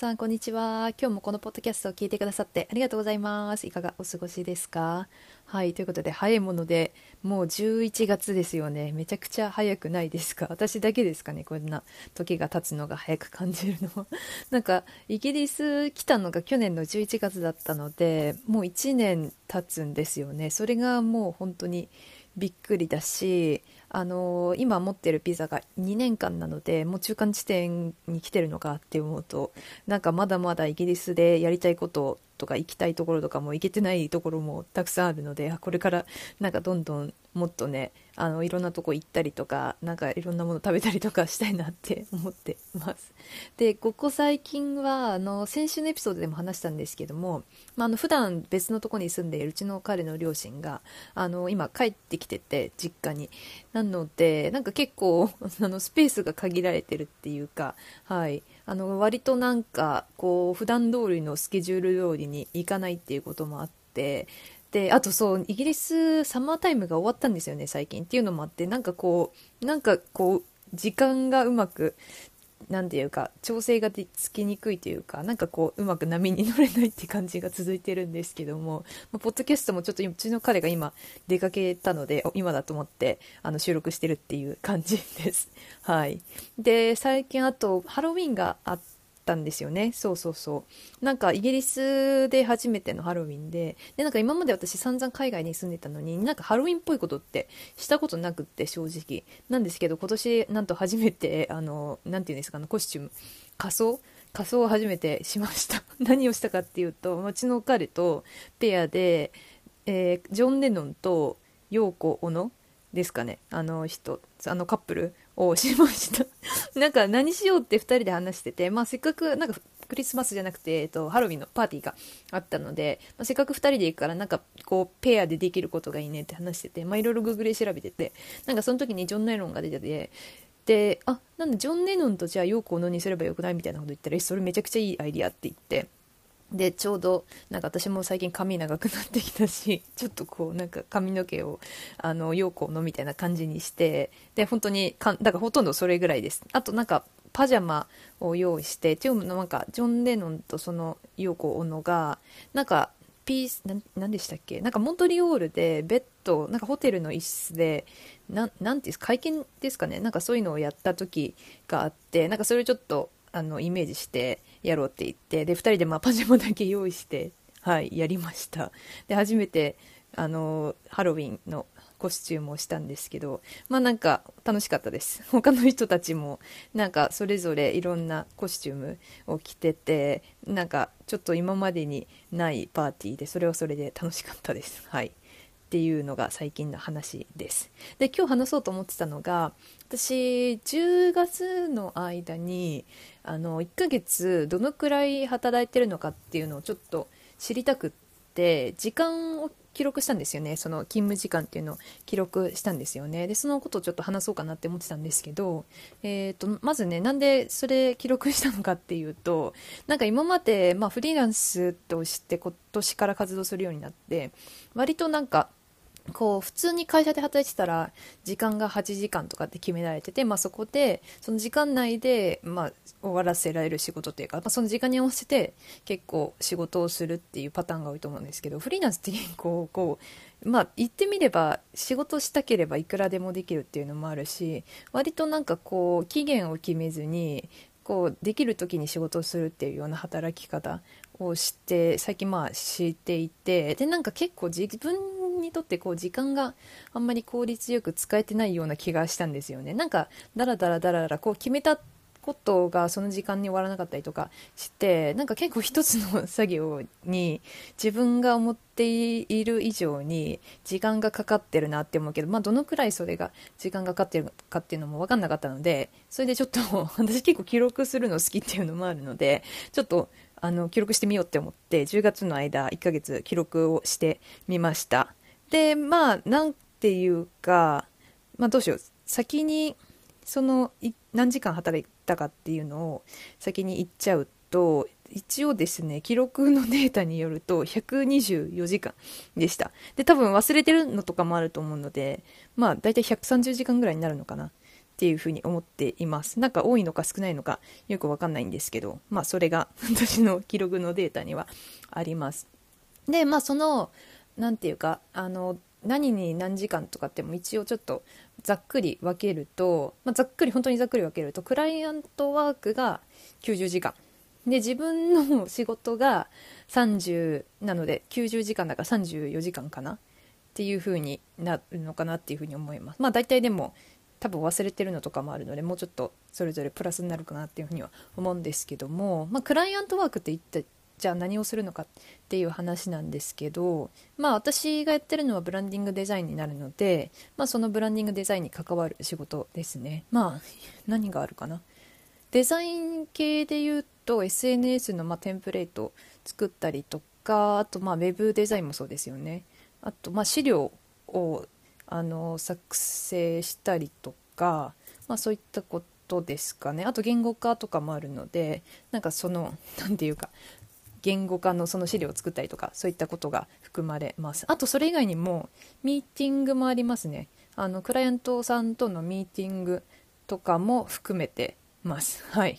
さんこんにちは。今日もこのポッドキャストを聞いてくださってありがとうございます。いかがお過ごしですか？はいということで早いものでもう11月ですよね。めちゃくちゃ早くないですか？私だけですかねこんな時が経つのが早く感じるの。は なんかイギリス来たのが去年の11月だったのでもう1年経つんですよね。それがもう本当にびっくりだしあの今持ってるピザが2年間なのでもう中間地点に来てるのかって思うとなんかまだまだイギリスでやりたいこととか行きたいところとかも行けてないところもたくさんあるのでこれからなんかどんどんもっとねあのいろんなとこ行ったりとかなんかいろんなもの食べたりとかしたいなって 思ってます。でここ最近はあの先週のエピソードでも話したんですけども、まあ、あの普段別のとこに住んでいるうちの彼の両親があの今帰ってきてて実家に。なのでなんか結構 あのスペースが限られてるっていうかはい。あの割となんかこう普段通りのスケジュール通りに行かないっていうこともあってであとそうイギリスサマータイムが終わったんですよね最近っていうのもあってなんかこうなんかこう時間がうまく何て言うか調整がつきにくいというかなんかこううまく波に乗れないって感じが続いてるんですけども、まあ、ポッドキャストもちょっとうちの彼が今出かけたので今だと思ってあの収録してるっていう感じです。はい、で最近あとハロウィンがあってたんですよね。そうそうそう。なんかイギリスで初めてのハロウィンででなんか今まで私散々海外に住んでたのになんかハロウィンっぽいことってしたことなくって正直。なんですけど今年なんと初めてあの何て言うんですかコスチューム仮装？仮装を初めてしました。何をしたかっていうとうちの彼とペアで、えー、ジョン・レノンと陽子小野ですかね。あの人あのカップルをしました なんか何しようって2人で話してて、まあ、せっかくなんかクリスマスじゃなくて、えっと、ハロウィンのパーティーがあったので、まあ、せっかく2人で行くからなんかこうペアでできることがいいねって話してて、まあ、いろいろグーグルで調べててなんかその時にジョン・ネロンが出ててであなんだジョン・ネノンとじゃあヨーコをのにすればよくないみたいなこと言ったらそれめちゃくちゃいいアイディアって言って。でちょうどなんか私も最近髪長くなってきたし ちょっとこうなんか髪の毛をあの陽光のみたいな感じにしてで本当にかだからほとんどそれぐらいです。あとなんかパジャマを用意してっていうのなんかジョン・レノンとその陽子小野がなんかピース何でしたっけ？なんかモントリオールでベッドなんかホテルの一室でななんていうんですか？会見ですかね？なんかそういうのをやった時があってなんかそれをちょっとあのイメージしてやろうって言ってで2人でまあパジャマだけ用意してはいやりました。で初めてあのハロウィンのコスチュームをしたんですけどまあなんか楽しかったです。他の人たちもなんかそれぞれいろんなコスチュームを着ててなんかちょっと今までにないパーティーでそれはそれで楽しかったです。はい。っていうのが最近の話です。で今日話そうと思ってたのが私10月の間にあの1ヶ月どのくらい働いてるのかっていうのをちょっと知りたくって時間を記録したんですよね。その勤務時間っていうのを記録したんですよね。でそのことをちょっと話そうかなって思ってたんですけど、えーと、まずねなんでそれ記録したのかっていうとなんか今まで、まあ、フリーランスとして今年から活動するようになって割となんかこう普通に会社で働いてたら時間が8時間とかって決められてて、まあ、そこでその時間内で、まあ、終わらせられる仕事っていうか、まあ、その時間に合わせて結構仕事をするっていうパターンが多いと思うんですけどフリーランスって結構こう、まあ、言ってみれば仕事したければいくらでもできるっていうのもあるし割となんかこう期限を決めずにこうできる時に仕事をするっていうような働き方をして最近まあしていてでなんか結構自分にとってこう時間があんまり効率よく使えてないような気がしたんですよね。なんかダラダラダラダラこう決めたことがその時間に終わらなかったりとかしてなんか結構一つの作業に自分が思っている以上に時間がかかってるなって思うけど、まあ、どのくらいそれが時間がかかってるかっていうのも分かんなかったのでそれでちょっと私結構記録するの好きっていうのもあるのでちょっとあの記録してみようって思って10月の間1ヶ月記録をしてみました。でまあなんていうかまあどうしよう。先にその何時間働いたかっていうのを先に言っちゃうと一応ですね記録のデータによると124時間でした。で多分忘れてるのとかもあると思うのでまあ大体130時間ぐらいになるのかな。っていうふうに思っています。なんか多いのか少ないのかよくわかんないんですけどまあそれが私の記録のデータにはあります。でまあその何て言うかあの何に何時間とかっても一応ちょっとざっくり分けると、まあ、ざっくり本当にざっくり分けるとクライアントワークが90時間。で自分の仕事が30なので90時間だから34時間かな。っていう風になるのかなっていう風に思います。まあ大体でも多分忘れてるのとかもあるのでもうちょっとそれぞれプラスになるかなっていうふうには思うんですけども、まあ、クライアントワークって一体じゃあ何をするのかっていう話なんですけどまあ私がやってるのはブランディングデザインになるので、まあ、そのブランディングデザインに関わる仕事ですね。まあ何があるかな。デザイン系で言うと SNS のまテンプレート作ったりとかあとまあウェブデザインもそうですよね。あとま資料をあの作成したりとか、まあ、そういったことですかね。あと言語化とかもあるのでなんかその何て言うか言語化のその資料を作ったりとかそういったことが含まれます。あとそれ以外にもミーティングもありますね。あのクライアントさんとのミーティングとかも含めてます。はい。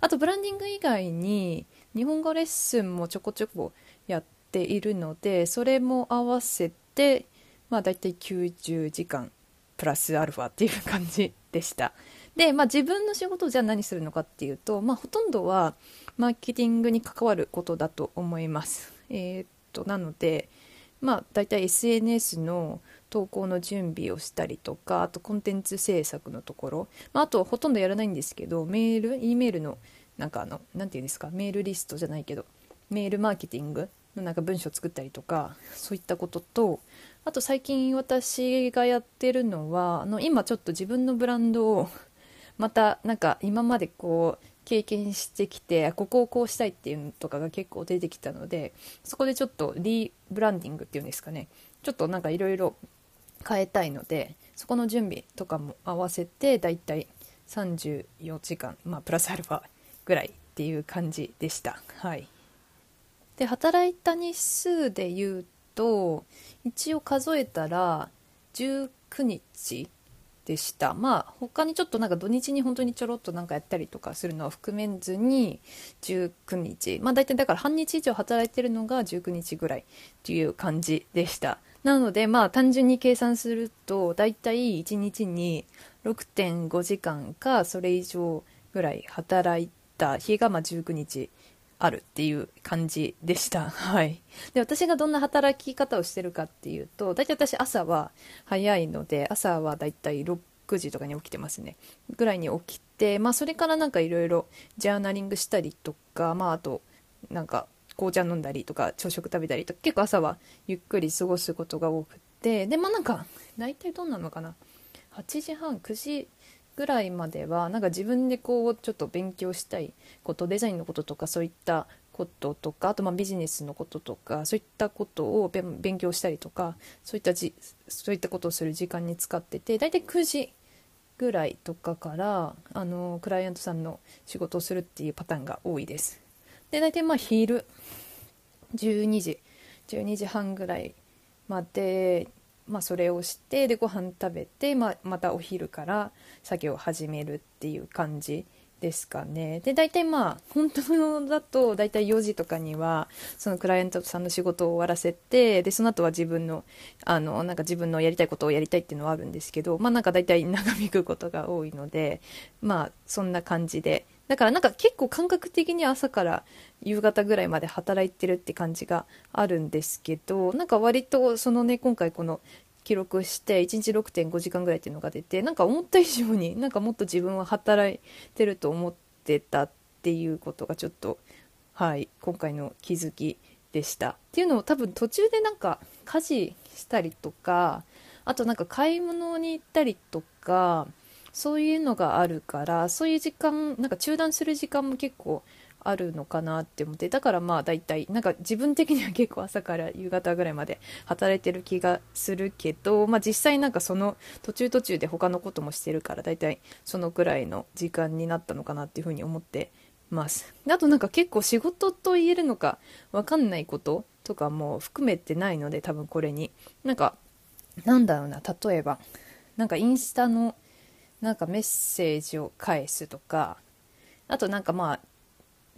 あとブランディング以外に日本語レッスンもちょこちょこやっているのでそれも合わせてまあ大体90時間プラスアルファっていう感じでした。で、まあ、自分の仕事をじゃあ何するのかっていうと、まあ、ほとんどはマーケティングに関わることだと思います。えー、っとなので、まあ、大体 SNS の投稿の準備をしたりとかあとコンテンツ制作のところ、まあ、あとほとんどやらないんですけどメール E メールのなんかあの何て言うんですかメールリストじゃないけどメールマーケティングのなんか文章作ったりとかそういったこととあと最近私がやってるのはあの今ちょっと自分のブランドをまたなんか今までこう経験してきてここをこうしたいっていうのとかが結構出てきたのでそこでちょっとリブランディングっていうんですかね。ちょっとなんかいろいろ変えたいのでそこの準備とかも合わせてだいたい34時間まあプラスアルファぐらいっていう感じでした。はい。で働いた日数で言うと一応数えたら19日でした。まあ他にちょっとなんか土日に本当にちょろっとなんかやったりとかするのは含めずに19日。まあ大体だから半日以上働いてるのが19日ぐらいっていう感じでした。なのでまあ単純に計算すると大体1日に6.5時間かそれ以上ぐらい働いた日がまあ19日あるっていう感じでした。はい。で、私がどんな働き方をしてるかっていうと、大体私朝は早いので、朝はだいたい6時とかに起きてますね。ぐらいに起きて、まあそれからなんかいろいろジャーナリングしたりとか、まああと、なんか紅茶飲んだりとか朝食食べたりとか、結構朝はゆっくり過ごすことが多くて、で、まあなんか、大体どうなのかな。8時半、9時ぐらいまではなんか自分でこうちょっと勉強したいことデザインのこととかそういったこととかあとまビジネスのこととかそういったことを勉強したりとかそういったじそういったことをする時間に使ってて大体9時ぐらいとかからあのクライアントさんの仕事をするっていうパターンが多いです。で大体まあ昼12時12時半ぐらいまでまあ、それをしてでご飯食べて、まあ、またお昼から作業を始めるっていう感じですかね。で大体まあ本当だと大体4時とかにはそのクライアントさんの仕事を終わらせてでその後は自分のあのなんか自分のやりたいことをやりたいっていうのはあるんですけどまあなんか大体長引くことが多いのでまあそんな感じでだからなんか結構感覚的に朝から夕方ぐらいまで働いてるって感じがあるんですけどなんか割とそのね今回この記録して1日6.5時間ぐらいっていうのが出てなんか思った以上になんかもっと自分は働いてると思ってたっていうことがちょっとはい今回の気づきでした。っていうのを多分途中でなんか家事したりとかあとなんか買い物に行ったりとかそういうのがあるからそういう時間なんか中断する時間も結構あるのかなって思ってだからまあ大体なんか自分的には結構朝から夕方ぐらいまで働いてる気がするけど、まあ、実際なんかその途中途中で他のこともしてるから大体そのくらいの時間になったのかなっていうふうに思ってます。あとなんか結構仕事と言えるのか分かんないこととかも含めてないので多分これに。なんかなんだろうな例えばなんかインスタのなんかメッセージを返すとかあとなんかまあ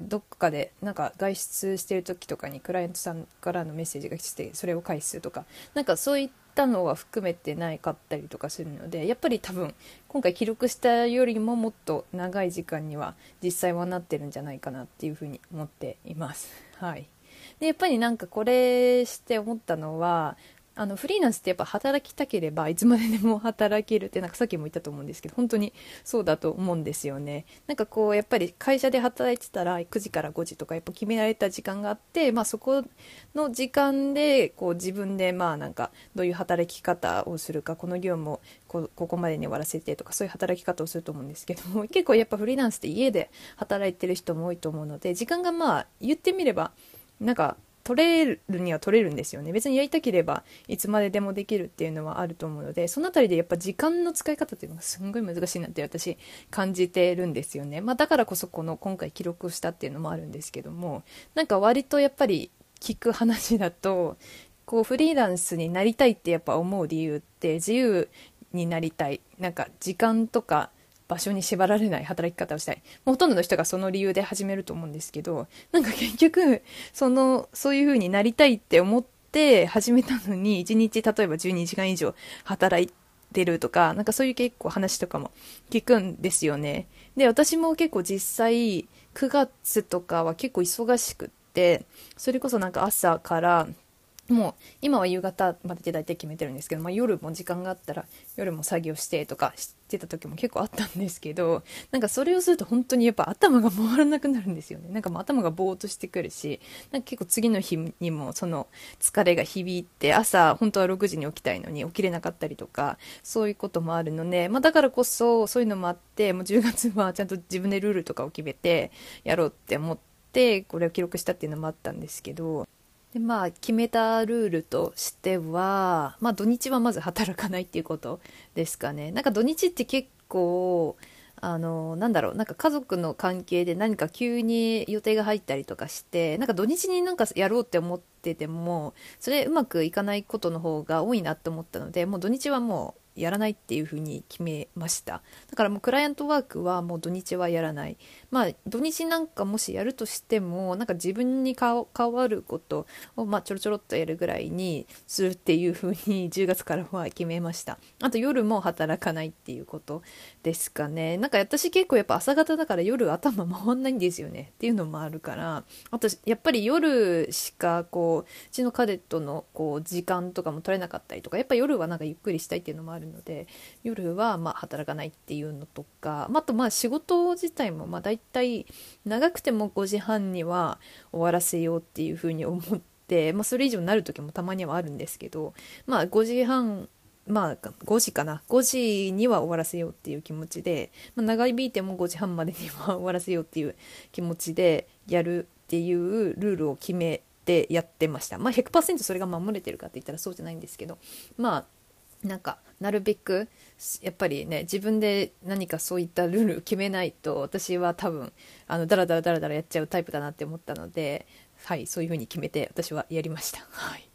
どっかでなんか外出してる時とかにクライアントさんからのメッセージが来てそれを返すとかなんかそういったのは含めてないかったりとかするのでやっぱり多分今回記録したよりももっと長い時間には実際はなってるんじゃないかなっていうふうに思っています。はい、でやっぱりなんかこれして思ったのはあのフリーランスってやっぱ働きたければいつまででも働けるってなんかさっきも言ったと思うんですけど本当にそうだと思うんですよね。なんかこうやっぱり会社で働いてたら9時から5時とかやっぱ決められた時間があって、まあ、そこの時間でこう自分でまあなんかどういう働き方をするかこの業務をここまでに終わらせてとかそういう働き方をすると思うんですけども結構やっぱフリーランスって家で働いてる人も多いと思うので時間がまあ言ってみればなんか取れるには取れるんですよね。別にやりたければいつまででもできるっていうのはあると思うのでその辺りでやっぱ時間の使い方っていうのがすんごい難しいなって私感じてるんですよね、まあ、だからこそこの今回記録したっていうのもあるんですけどもなんか割とやっぱり聞く話だとこうフリーランスになりたいってやっぱ思う理由って自由になりたい。なんか時間とか場所に縛られない働き方をしたい。ほとんどの人がその理由で始めると思うんですけどなんか結局そのそういう風になりたいって思って始めたのに1日例えば12時間以上働いてるとかなんかそういう結構話とかも聞くんですよね。で私も結構実際9月とかは結構忙しくってそれこそなんか朝からもう今は夕方までで大体決めてるんですけど、まあ、夜も時間があったら夜も作業してとかしてた時も結構あったんですけどなんかそれをすると本当にやっぱ頭が回らなくなるんですよね。なんかもう頭がぼーっとしてくるしなんか結構次の日にもその疲れが響いて朝本当は6時に起きたいのに起きれなかったりとかそういうこともあるので、まあ、だからこそそういうのもあってもう10月はちゃんと自分でルールとかを決めてやろうって思ってこれを記録したっていうのもあったんですけどでまあ決めたルールとしては、まあ、土日はまず働かないっていうことですかね。なんか土日って結構あのなんだろうなんか家族の関係で何か急に予定が入ったりとかしてなんか土日になんかやろうって思っててもそれうまくいかないことの方が多いなって思ったのでもう土日はもうやらないっていうふうに決めました。だからもうクライアントワークはもう土日はやらない。まあ土日なんかもしやるとしてもなんか自分に変わることをまあちょろちょろっとやるぐらいにするっていうふうに 10月からは決めました。あと夜も働かないっていうことですかね。なんか私結構やっぱ朝方だから夜頭回んないんですよね。っていうのもあるから。あとやっぱり夜しかこううちのカデットのこう時間とかも取れなかったりとかやっぱ夜はなんかゆっくりしたいっていうのもあるので夜はま働かないっていうのとかまあとまあ仕事自体もまあ大体長くても5時半には終わらせようっていうふうに思って、まあ、それ以上になる時もたまにはあるんですけどまあ5時半まあ5時かな。5時には終わらせようっていう気持ちで、まあ、長引いても5時半までには終わらせようっていう気持ちでやるっていうルールを決めてやってました。まあ100%それが守れてるかって言ったらそうじゃないんですけどまあなんかなるべくやっぱりね自分で何かそういったルール決めないと私は多分あのダラダラダラダラやっちゃうタイプだなって思ったのではいそういう風に決めて私はやりました。はい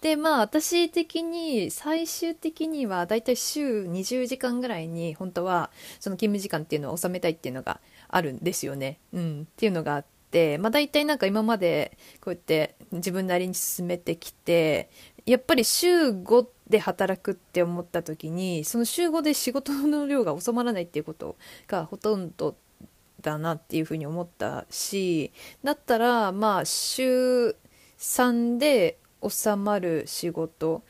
でまあ私的に最終的にはだいたい週20時間ぐらいに本当はその勤務時間っていうのを収めたいっていうのがあるんですよね。うん、っていうのがあって、まあ、大体なんか今までこうやって自分なりに進めてきてやっぱり週5ってで働くって思った時にその週5で仕事の量が収まらないっていうことがほとんどだなっていうふうに思ったしだったらまあ週3で収まる仕事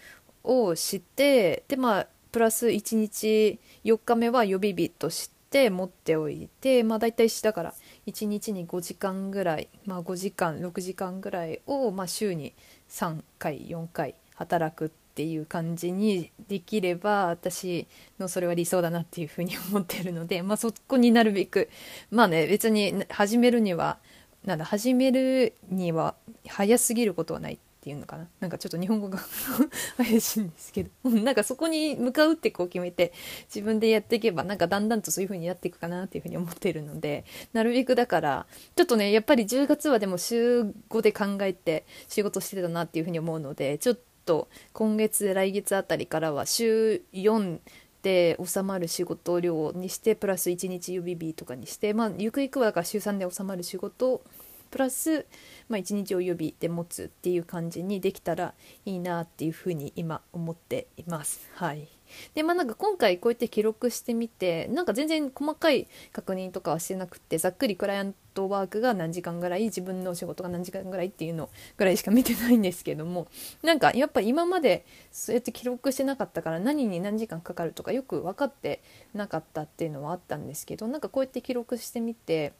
をしてでまあプラス1日4日目は予備日として持っておいてまあ大体だから1日に5時間ぐらいまあ5時間6時間ぐらいをまあ週に3回4回働くっていう感じにできれば私のそれは理想だなっていうふうに思ってるので、まあ、そこになるべくまあね別に始めるにはなんだ始めるには早すぎることはないっていうのかな。なんかちょっと日本語が 怪しいんですけどなんかそこに向かうってこう決めて自分でやっていけばなんかだんだんとそういう風にやっていくかなっていう風に思ってるのでなるべくだからちょっとねやっぱり10月はでも週5で考えて仕事してたなっていう風に思うのでちょっと今月来月あたりからは週4で収まる仕事量にしてプラス1日予備日とかにしてまあゆくゆくはだから週3で収まる仕事プラス、まあ、1日を予備で持つっていう感じにできたらいいなっていうふうに今思っています。はいでまあなんか今回こうやって記録してみてなんか全然細かい確認とかはしてなくてざっくりクライアントワークが何時間ぐらい自分の仕事が何時間ぐらいっていうのぐらいしか見てないんですけどもなんかやっぱ今までそうやって記録してなかったから何に何時間かかるとかよく分かってなかったっていうのはあったんですけどなんかこうやって記録してみて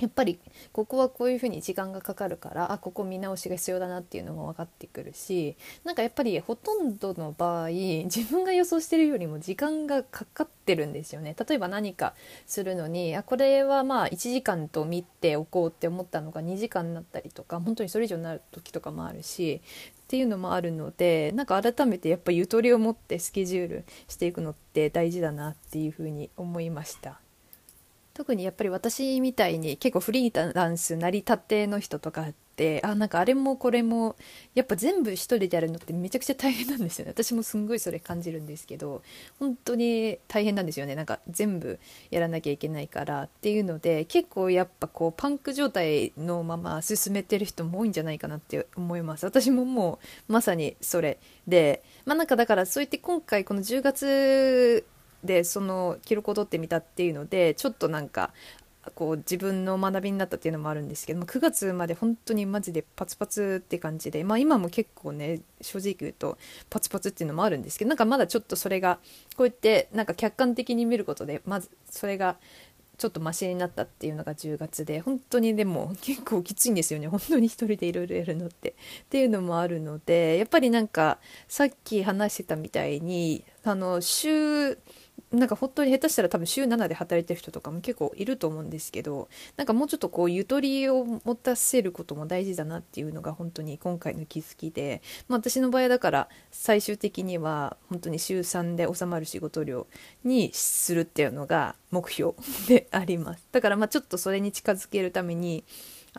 やっぱりここはこういうふうに時間がかかるからあここ見直しが必要だなっていうのも分かってくるしなんかやっぱりほとんどの場合自分が予想してるよりも時間がかかってるんですよね例えば何かするのにあこれはまあ1時間と見ておこうって思ったのが2時間になったりとか本当にそれ以上になる時とかもあるしっていうのもあるのでなんか改めてやっぱゆとりを持ってスケジュールしていくのって大事だなっていうふうに思いました。特にやっぱり私みたいに結構フリーランス成り立ての人とかってあなんかあれもこれもやっぱ全部一人でやるのってめちゃくちゃ大変なんですよね。私もすんごいそれ感じるんですけど本当に大変なんですよね。なんか全部やらなきゃいけないからっていうので結構やっぱこうパンク状態のまま進めてる人も多いんじゃないかなって思います。私ももうまさにそれでまあなんかだからそういって今回この10月でその記録を取ってみたっていうのでちょっとなんかこう自分の学びになったっていうのもあるんですけども9月まで本当にマジでパツパツって感じで、まあ、今も結構ね正直言うとパツパツっていうのもあるんですけどなんかまだちょっとそれがこうやってなんか客観的に見ることでまずそれがちょっとマシになったっていうのが10月で本当にでも結構きついんですよね。本当に一人でいろいろやるのって。っていうのもあるのでやっぱりなんかさっき話してたみたいにあの週なんか本当に下手したら多分週7で働いてる人とかも結構いると思うんですけどなんかもうちょっとこうゆとりを持たせることも大事だなっていうのが本当に今回の気づきで、まあ、私の場合だから最終的には本当に週3で収まる仕事量にするっていうのが目標であります。だからまあちょっとそれに近づけるために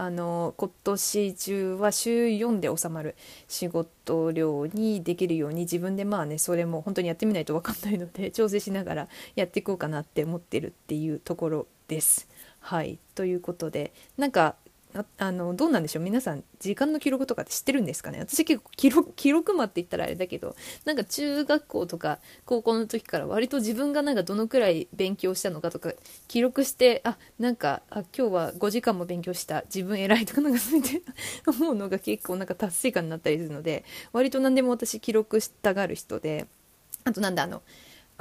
あの今年中は週4で収まる仕事量にできるように自分でまあねそれも本当にやってみないと分かんないので調整しながらやっていこうかなって思ってるっていうところです。はいということでなんかああのどうなんでしょう？皆さん時間の記録とかって知ってるんですかね？私結構記録記録魔って言ったらあれだけどなんか中学校とか高校の時から割と自分がなんかどのくらい勉強したのかとか記録してあなんかあ今日は5時間も勉強した。自分偉いとかなんかそうやって 思うのが結構なんか達成感になったりするので割と何でも私記録したがる人であとなんだあの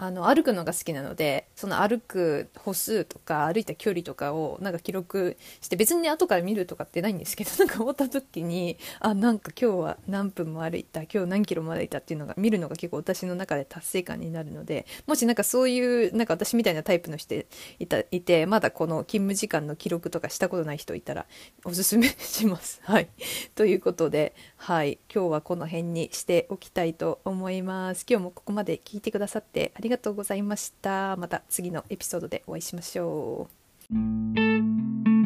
あの歩くのが好きなのでその歩く歩数とか歩いた距離とかをなんか記録して別に、後から見るとかってないんですけど なんか終わった時にあなんか今日は何分も歩いた今日何キロも歩いたっていうのが見るのが結構私の中で達成感になるのでもしなんかそういうなんか私みたいなタイプの人いたいてまだこの勤務時間の記録とかしたことない人いたらおすすめします。はい、ということで、はい、今日はこの辺にしておきたいと思います。今日もここまで聞いてくださってありがとうございました。また次のエピソードでお会いしましょう。